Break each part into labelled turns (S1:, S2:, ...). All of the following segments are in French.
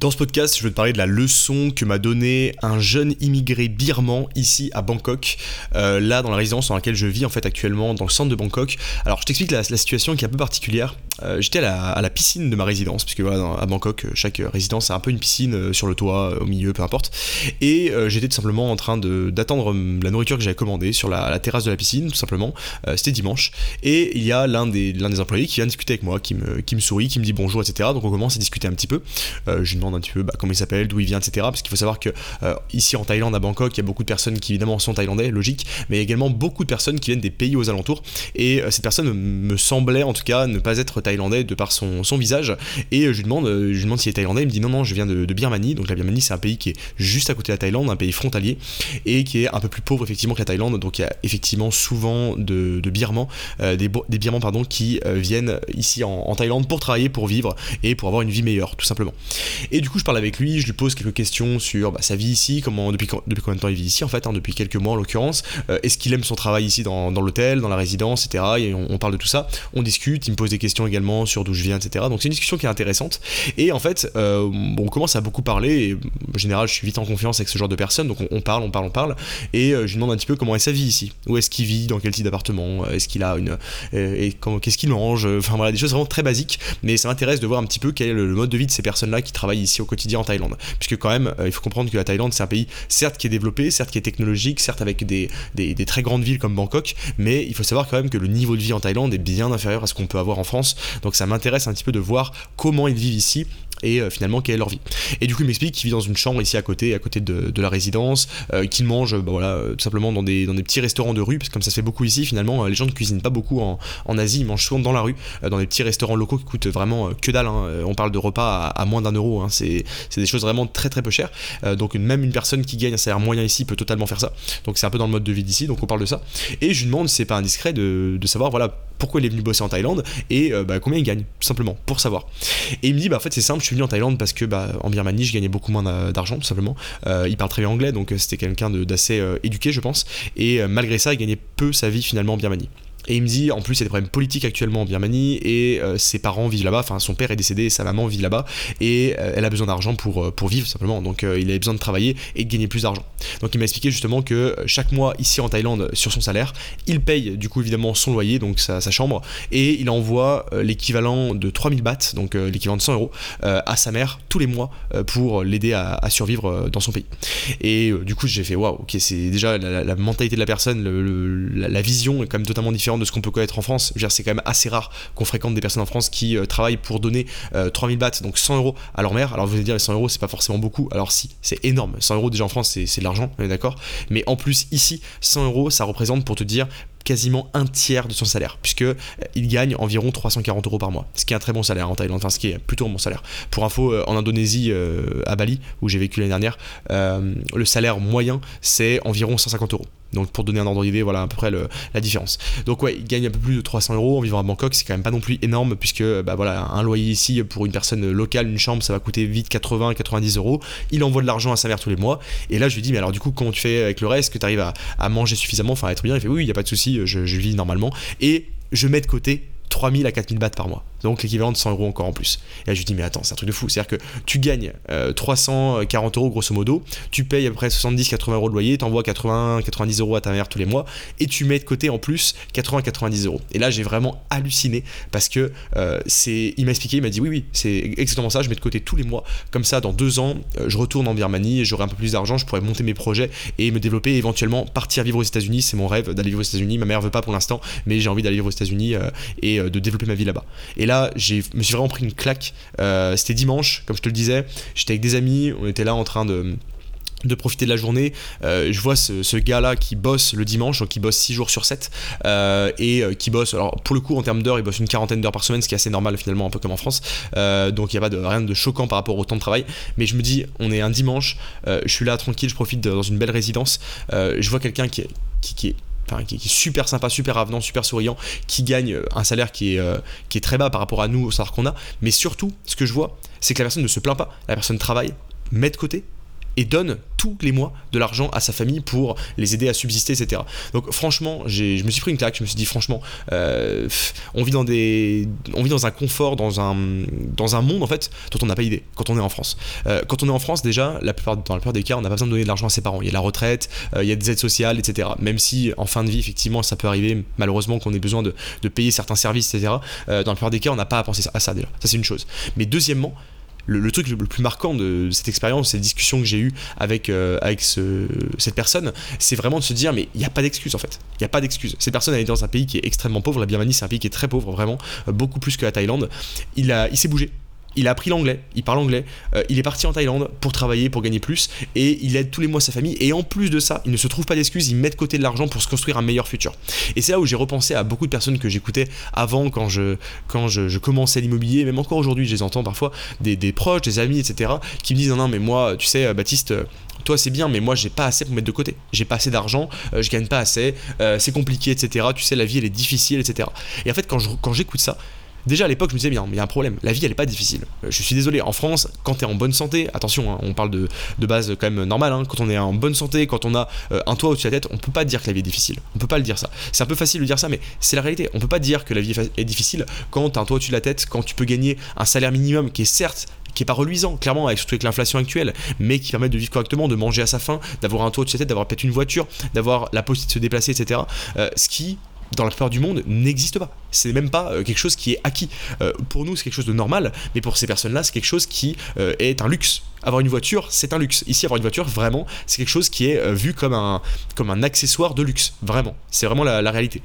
S1: Dans ce podcast, je veux te parler de la leçon que m'a donné un jeune immigré birman ici à Bangkok, euh, là dans la résidence dans laquelle je vis en fait actuellement, dans le centre de Bangkok. Alors je t'explique la, situation qui est un peu particulière. Euh, j'étais à, la, piscine de ma résidence, puisque voilà, à Bangkok, chaque résidence a un peu une piscine euh, sur le toit, au milieu, peu importe. Et j'étais tout simplement en train d'attendre la nourriture que j'avais commandée sur la, terrasse de la piscine, tout simplement. C'était dimanche. Et il y a l'un des, employés qui vient discuter avec moi, qui me, qui me sourit, qui me dit bonjour, etc. Donc on commence à discuter un petit peu. je demande un petit peu bah, comment il s'appelle, d'où il vient, etc. Parce qu'il faut savoir que euh, ici en Thaïlande, à Bangkok, il y a beaucoup de personnes qui évidemment sont thaïlandais, logique, mais également beaucoup de personnes qui viennent des pays aux alentours. Et euh, cette personne me semblait en tout cas ne pas être thaïlandais de par son, son visage. Et euh, je lui demande, je demande s'il est thaïlandais. Il me dit non, non, je viens de, Birmanie. Donc la Birmanie, c'est un pays qui est juste à côté de la Thaïlande, un pays frontalier et qui est un peu plus pauvre effectivement que la Thaïlande. Donc il y a effectivement souvent de, de Birmans, des, des Birmans pardon, qui viennent ici en, en Thaïlande pour travailler, pour vivre et pour avoir une vie meilleure, tout simplement. Et du coup, je parle avec lui, je lui pose quelques questions sur bah, sa vie ici, comment, depuis, depuis combien de temps il vit ici en fait, hein, depuis quelques mois en l'occurrence, euh, est-ce qu'il aime son travail ici dans, l'hôtel, dans la résidence, etc. Et on, parle de tout ça, on discute, il me pose des questions également sur d'où je viens, etc. Donc c'est une discussion qui est intéressante. Et en fait, euh, on commence à beaucoup parler, et en général je suis vite en confiance avec ce genre de personnes, donc on, parle, on parle, on parle, et euh, je lui demande un petit peu comment est sa vie ici, où est-ce qu'il vit, dans quel type d'appartement, est-ce qu'il a une... et qu'est-ce qu'il mange, enfin voilà, des choses vraiment très basiques, mais ça m'intéresse de voir un petit peu quel est le mode de vie de ces personnes-là qui travaillent ici au quotidien en Thaïlande puisque quand même, euh, il faut comprendre que la Thaïlande, c'est un pays, certes, qui est développé, certes, qui est technologique, certes, avec des, des, très grandes villes comme Bangkok, mais il faut savoir quand même que le niveau de vie en Thaïlande est bien inférieur à ce qu'on peut avoir en France. Donc ça m'intéresse un petit peu de voir comment ils vivent ici et euh, finalement quelle est leur vie. Et du coup, il m'explique qu'il vit dans une chambre ici à côté, à côté de, la résidence, euh, qu'il mange bah, voilà, euh, tout simplement dans des, petits restaurants de rue, parce que comme ça se fait beaucoup ici, finalement, les gens ne cuisinent pas beaucoup en, Asie, ils mangent souvent dans la rue, dans des petits restaurants locaux qui coûtent vraiment que dalle. Hein. On parle de repas à, moins d'un euro, hein. c'est des choses vraiment très très peu chères. donc même une personne qui gagne un salaire moyen ici peut totalement faire ça. Donc c'est un peu dans le mode de vie d'ici, donc on parle de ça. Et je lui demande c'est pas indiscret de savoir voilà pourquoi il est venu bosser en Thaïlande et bah, combien il gagne, simplement, pour savoir. Et il me dit bah en fait c'est simple, je suis venu en Thaïlande parce que bah, en Birmanie, je gagnais beaucoup moins d'argent, tout simplement. Euh, il parle très bien anglais, donc euh, c'était quelqu'un d'assez euh, éduqué, je pense. Et malgré ça, il gagnait peu sa vie finalement en Birmanie. Et il me dit, en plus, il y a des problèmes politiques actuellement en Birmanie, et euh, ses parents vivent là-bas, enfin, son père est décédé, et sa maman vit là-bas, et euh, elle a besoin d'argent pour, euh, pour vivre, simplement. Donc, il avait besoin de travailler et de gagner plus d'argent. Donc, il m'a expliqué justement que chaque mois, ici en Thaïlande, sur son salaire, il paye, du coup, évidemment, son loyer, donc sa, chambre, et il envoie l'équivalent de 3000 bahts, donc l'équivalent de 100 euros, à sa mère tous les mois pour l'aider à, survivre dans son pays. Et du coup, j'ai fait, waouh, ok, c'est déjà la, mentalité de la personne, la vision est quand même totalement différente de ce qu'on peut connaître en France. C'est quand même assez rare qu'on fréquente des personnes en France qui euh, travaillent pour donner 3000 euh, bahts, donc 100 euros à leur mère. Alors vous allez dire, les 100 euros, c'est pas forcément beaucoup. Alors si, c'est énorme. 100 euros déjà en France, c'est de l'argent, on est d'accord. Mais en plus, ici, 100 euros, ça représente, pour te dire, quasiment un tiers de son salaire, puisque euh, il gagne environ 340 euros par mois, ce qui est un très bon salaire en Thaïlande, enfin ce qui est plutôt un bon salaire. Pour info, en Indonésie, à Bali, où j'ai vécu l'année dernière, le salaire moyen c'est environ 150 euros. Donc pour donner un ordre d'idée, voilà à peu près la différence. Donc ouais, il gagne un peu plus de 300 euros en vivant à Bangkok, c'est quand même pas non plus énorme puisque bah voilà un loyer ici pour une personne locale, une chambre, ça va coûter vite 80-90 euros. Il envoie de l'argent à sa mère tous les mois. Et là je lui dis mais alors du coup comment tu fais avec le reste, que tu arrives à, manger suffisamment, enfin à être bien. Il fait oui, il y a pas de souci, je, je vis normalement. Et je mets de côté 3000 à 4000 bahts par mois. Donc l'équivalent de 100 euros encore en plus. Et là je lui dis mais attends c'est un truc de fou. C'est-à-dire que tu gagnes 340 euh, euros grosso modo, tu payes à peu près 70-80 euros de loyer, t'envoies 80-90 euros à ta mère tous les mois et tu mets de côté en plus 80-90 euros. Et là j'ai vraiment halluciné parce que euh, c'est, il m'a expliqué, il m'a dit oui oui c'est exactement ça, je mets de côté tous les mois. Comme ça dans deux ans euh, je retourne en Birmanie j'aurai un peu plus d'argent, je pourrais monter mes projets et me développer et éventuellement partir vivre aux États-Unis. C'est mon rêve d'aller vivre aux États-Unis. Ma mère veut pas pour l'instant mais j'ai envie d'aller vivre aux États-Unis et de développer ma vie là-bas. Je me suis vraiment pris une claque. Euh, c'était dimanche, comme je te le disais. J'étais avec des amis, on était là en train de de profiter de la journée. Euh, je vois ce, gars-là qui bosse le dimanche, donc qui bosse 6 jours sur 7, euh, et qui bosse, alors pour le coup en termes d'heures, il bosse une quarantaine d'heures par semaine, ce qui est assez normal finalement, un peu comme en France. donc il n'y a pas de, rien de choquant par rapport au temps de travail. Mais je me dis, on est un dimanche, je suis là tranquille, je profite dans une belle résidence. je vois quelqu'un qui, qui est qui, est super sympa, super avenant, super souriant, qui gagne euh, un salaire qui est, euh, qui est très bas par rapport à nous, au salaire qu'on a. Mais surtout, ce que je vois, c'est que la personne ne se plaint pas, la personne travaille, met de côté, et donne tous les mois de l'argent à sa famille pour les aider à subsister, etc. Donc franchement, je me suis pris une claque, je me suis dit franchement, euh, on, vit dans des, on vit dans un confort, dans un, dans un monde en fait dont on n'a pas idée quand on est en France. Euh, quand on est en France, déjà, la plupart, dans la plupart des cas, on n'a pas besoin de donner de l'argent à ses parents. Il y a la retraite, euh, il y a des aides sociales, etc. Même si en fin de vie, effectivement, ça peut arriver malheureusement qu'on ait besoin de, de, payer certains services, etc. dans la plupart des cas, on n'a pas à penser à ça déjà. Ça c'est une chose. Mais deuxièmement, le, truc le, plus marquant de cette expérience, cette discussion que j'ai eue avec, euh, cette personne, c'est vraiment de se dire, mais il n'y a pas d'excuse en fait. Il n'y a pas d'excuse. Cette personne, elle est dans un pays qui est extrêmement pauvre. La Birmanie, c'est un pays qui est très pauvre, vraiment, euh, beaucoup plus que la Thaïlande. Il, a, il s'est bougé il a appris l'anglais, il parle anglais, euh, il est parti en Thaïlande pour travailler, pour gagner plus, et il aide tous les mois sa famille, et en plus de ça, il ne se trouve pas d'excuses, il met de côté de l'argent pour se construire un meilleur futur. Et c'est là où j'ai repensé à beaucoup de personnes que j'écoutais avant, quand je, quand je, commençais l'immobilier, même encore aujourd'hui, je les entends parfois, des, proches, des amis, etc., qui me disent non, non, mais moi, tu sais, Baptiste, toi c'est bien, mais moi j'ai pas assez pour mettre de côté. J'ai pas assez d'argent, euh, je gagne pas assez, euh, c'est compliqué, etc. Tu sais, la vie elle est difficile, etc. Et en fait, quand j'écoute ça, Déjà à l'époque, je me disais, bien, il y a un problème. La vie, elle est pas difficile. Euh, je suis désolé, en France, quand tu es en bonne santé, attention, hein, on parle de, de, base quand même normale, hein, quand on est en bonne santé, quand on a euh, un toit au-dessus de la tête, on peut pas dire que la vie est difficile. On peut pas le dire ça. C'est un peu facile de dire ça, mais c'est la réalité. On peut pas dire que la vie est difficile quand tu as un toit au-dessus de la tête, quand tu peux gagner un salaire minimum qui est certes qui est pas reluisant, clairement, avec, surtout avec l'inflation actuelle, mais qui permet de vivre correctement, de manger à sa faim, d'avoir un toit au-dessus de la tête, d'avoir peut-être une voiture, d'avoir la possibilité de se déplacer, etc. Euh, ce qui dans la plupart du monde, n'existe pas. C'est même pas euh, quelque chose qui est acquis. Euh, pour nous, c'est quelque chose de normal, mais pour ces personnes-là, c'est quelque chose qui euh, est un luxe. Avoir une voiture, c'est un luxe. Ici, avoir une voiture, vraiment, c'est quelque chose qui est vu comme un, comme un accessoire de luxe. Vraiment. C'est vraiment la réalité.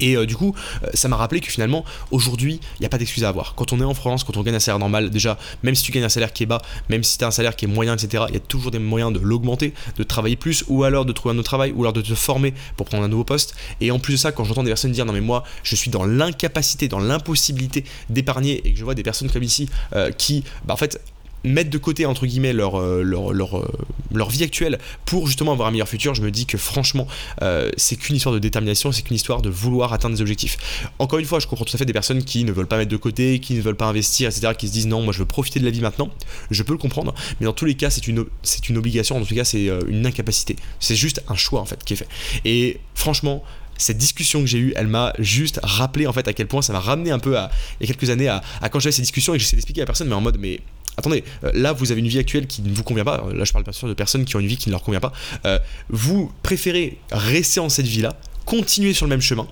S1: Et euh, du coup, euh, ça m'a rappelé que finalement, aujourd'hui, il n'y a pas d'excuse à avoir. Quand on est en France, quand on gagne un salaire normal, déjà, même si tu gagnes un salaire qui est bas, même si tu as un salaire qui est moyen, etc., il y a toujours des moyens de l'augmenter, de travailler plus, ou alors de trouver un autre travail, ou alors de te former pour prendre un nouveau poste. Et en plus de ça, quand j'entends des personnes dire non mais moi, je suis dans l'incapacité, dans l'impossibilité d'épargner, et que je vois des personnes comme ici euh, qui, bah, en fait, mettre de côté entre guillemets leur, euh, leur, leur, euh, leur, vie actuelle pour justement avoir un meilleur futur, je me dis que franchement euh, c'est qu'une histoire de détermination, c'est qu'une histoire de vouloir atteindre des objectifs. Encore une fois, je comprends tout à fait des personnes qui ne veulent pas mettre de côté, qui ne veulent pas investir, etc., qui se disent non, moi je veux profiter de la vie maintenant, je peux le comprendre, mais dans tous les cas c'est une, c'est une obligation, en tout cas c'est une incapacité. C'est juste un choix en fait qui est fait. Et franchement, cette discussion que j'ai eue, elle m'a juste rappelé en fait à quel point ça m'a ramené un peu il y a quelques années à, à quand j'avais ces discussions et que j'essaie d'expliquer à la personne, mais en mode mais attendez, euh, là vous avez une vie actuelle qui ne vous convient pas, là je parle bien sûr de personnes qui ont une vie qui ne leur convient pas, euh, vous préférez rester en cette vie-là, continuer sur le même chemin,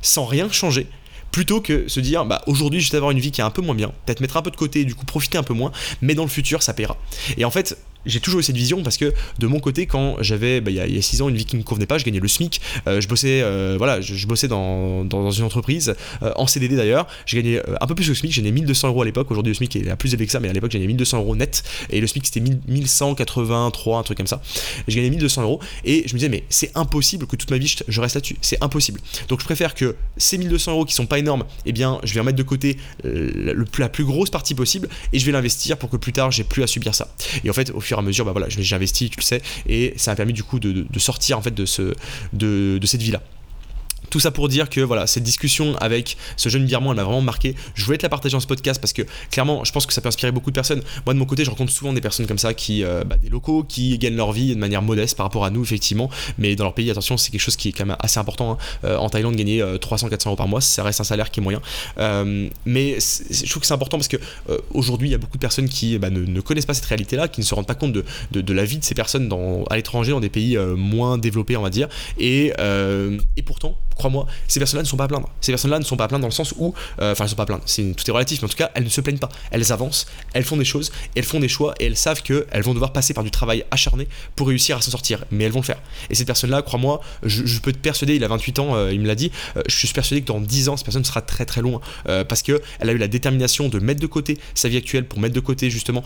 S1: sans rien changer, plutôt que se dire bah aujourd'hui je vais avoir une vie qui est un peu moins bien, peut-être mettre un peu de côté du coup profiter un peu moins, mais dans le futur ça paiera. Et en fait, j'ai toujours eu cette vision parce que de mon côté, quand j'avais bah, il y a 6 ans une vie qui me convenait pas, je gagnais le SMIC, euh, je bossais, euh, voilà, je, bossais dans, dans, une entreprise, euh, en CDD d'ailleurs, je gagnais un peu plus que le SMIC, j'ai gagné 1200 euros à l'époque, aujourd'hui le SMIC est plus élevé que ça, mais à l'époque j'ai gagné 1200 euros net, et le SMIC c'était 1183, un truc comme ça, je gagnais 1200 euros, et je me disais, mais c'est impossible que toute ma vie je, reste là-dessus, c'est impossible. Donc je préfère que ces 1200 euros qui sont pas énormes, eh bien je vais en mettre de côté la plus grosse partie possible, et je vais l'investir pour que plus tard j'ai plus à subir ça. Et en fait, au fur à mesure, bah voilà, j'ai investi, tu le sais, et ça m'a permis du coup de, sortir en fait de, ce, de, de cette vie-là. Tout ça pour dire que voilà, cette discussion avec ce jeune birman, elle m'a vraiment marqué. Je voulais te la partager dans ce podcast parce que clairement, je pense que ça peut inspirer beaucoup de personnes. Moi, de mon côté, je rencontre souvent des personnes comme ça, qui, euh, bah, des locaux, qui gagnent leur vie de manière modeste par rapport à nous, effectivement. Mais dans leur pays, attention, c'est quelque chose qui est quand même assez important. Hein. Euh, en Thaïlande, gagner 300-400 euh, euros par mois, ça reste un salaire qui est moyen. mais je trouve que c'est important parce que aujourd'hui, il y a beaucoup de personnes qui bah, ne, connaissent pas cette réalité-là, qui ne se rendent pas compte de, de, la vie de ces personnes dans, à l'étranger, dans des pays moins développés, on va dire. Et, et pourtant, crois-moi, ces personnes-là ne sont pas à plaindre. Ces personnes-là ne sont pas à plaindre dans le sens où, euh, enfin, elles sont pas à plaindre, c'est, tout est relatif, mais en tout cas, elles ne se plaignent pas. Elles avancent, elles font des choses, elles font des choix et elles savent qu'elles vont devoir passer par du travail acharné pour réussir à s'en sortir. Mais elles vont le faire. Et cette personne-là, crois-moi, je, peux te persuader, il a 28 ans, euh, il me l'a dit, euh, je suis persuadé que dans 10 ans, cette personne sera très très loin parce qu'elle a eu la détermination de mettre de côté sa vie actuelle pour mettre de côté justement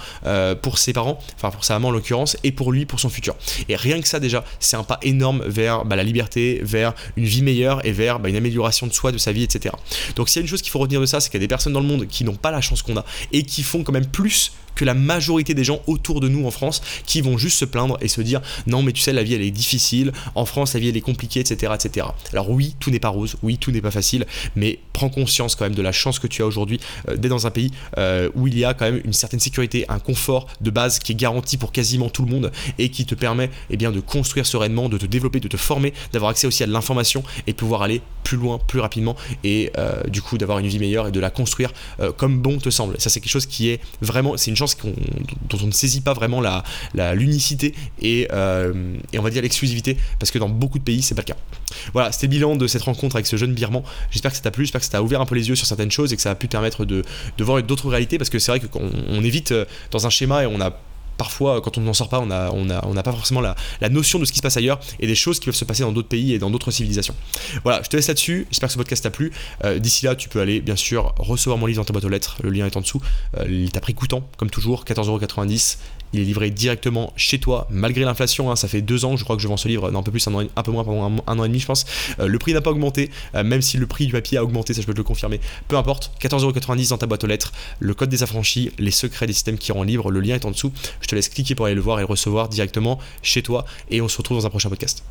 S1: pour ses parents, enfin pour sa maman en l'occurrence, et pour lui, pour son futur. Et rien que ça déjà, c'est un pas énorme vers bah, la liberté, vers une vie meilleure et vers une amélioration de soi, de sa vie, etc. Donc s'il y a une chose qu'il faut retenir de ça, c'est qu'il y a des personnes dans le monde qui n'ont pas la chance qu'on a et qui font quand même plus que la majorité des gens autour de nous en France qui vont juste se plaindre et se dire non mais tu sais la vie elle est difficile, en France la vie elle est compliquée, etc. etc. Alors oui, tout n'est pas rose, oui, tout n'est pas facile, mais prends conscience quand même de la chance que tu as aujourd'hui euh, d'être dans un pays euh, où il y a quand même une certaine sécurité, un confort de base qui est garanti pour quasiment tout le monde et qui te permet eh bien, de construire sereinement, de te développer, de te former, d'avoir accès aussi à de l'information et pouvoir aller plus loin, plus rapidement et euh, du coup d'avoir une vie meilleure et de la construire comme bon te semble. Ça c'est quelque chose qui est vraiment, c'est une chance dont on ne saisit pas vraiment l'unicité et, et on va dire l'exclusivité parce que dans beaucoup de pays c'est pas le cas. Voilà, c'était le bilan de cette rencontre avec ce jeune birman. J'espère que ça t'a plu, j'espère que ça t'a ouvert un peu les yeux sur certaines choses et que ça a pu permettre de, voir d'autres réalités parce que c'est vrai qu'on on évite euh, dans un schéma et on a parfois, quand on n'en sort pas, on n'a pas forcément la, notion de ce qui se passe ailleurs et des choses qui peuvent se passer dans d'autres pays et dans d'autres civilisations. Voilà, je te laisse là-dessus. J'espère que ce podcast t'a plu. Euh, d'ici là, tu peux aller, bien sûr, recevoir mon livre dans ta boîte aux lettres. Le lien est en dessous. Euh, il t'a pris coûtant, comme toujours, 14,90€. Il est livré directement chez toi, malgré l'inflation. Hein, ça fait deux ans, je crois que je vends ce livre, un peu plus, un, an, peu moins, pendant un, an et demi, je pense. Euh, le prix n'a pas augmenté, même si le prix du papier a augmenté, ça je peux te le confirmer. Peu importe, 14,90€ dans ta boîte aux lettres, le code des affranchis, les secrets des systèmes qui rendent libre, le lien est en dessous. Je te laisse cliquer pour aller le voir et le recevoir directement chez toi. Et on se retrouve dans un prochain podcast.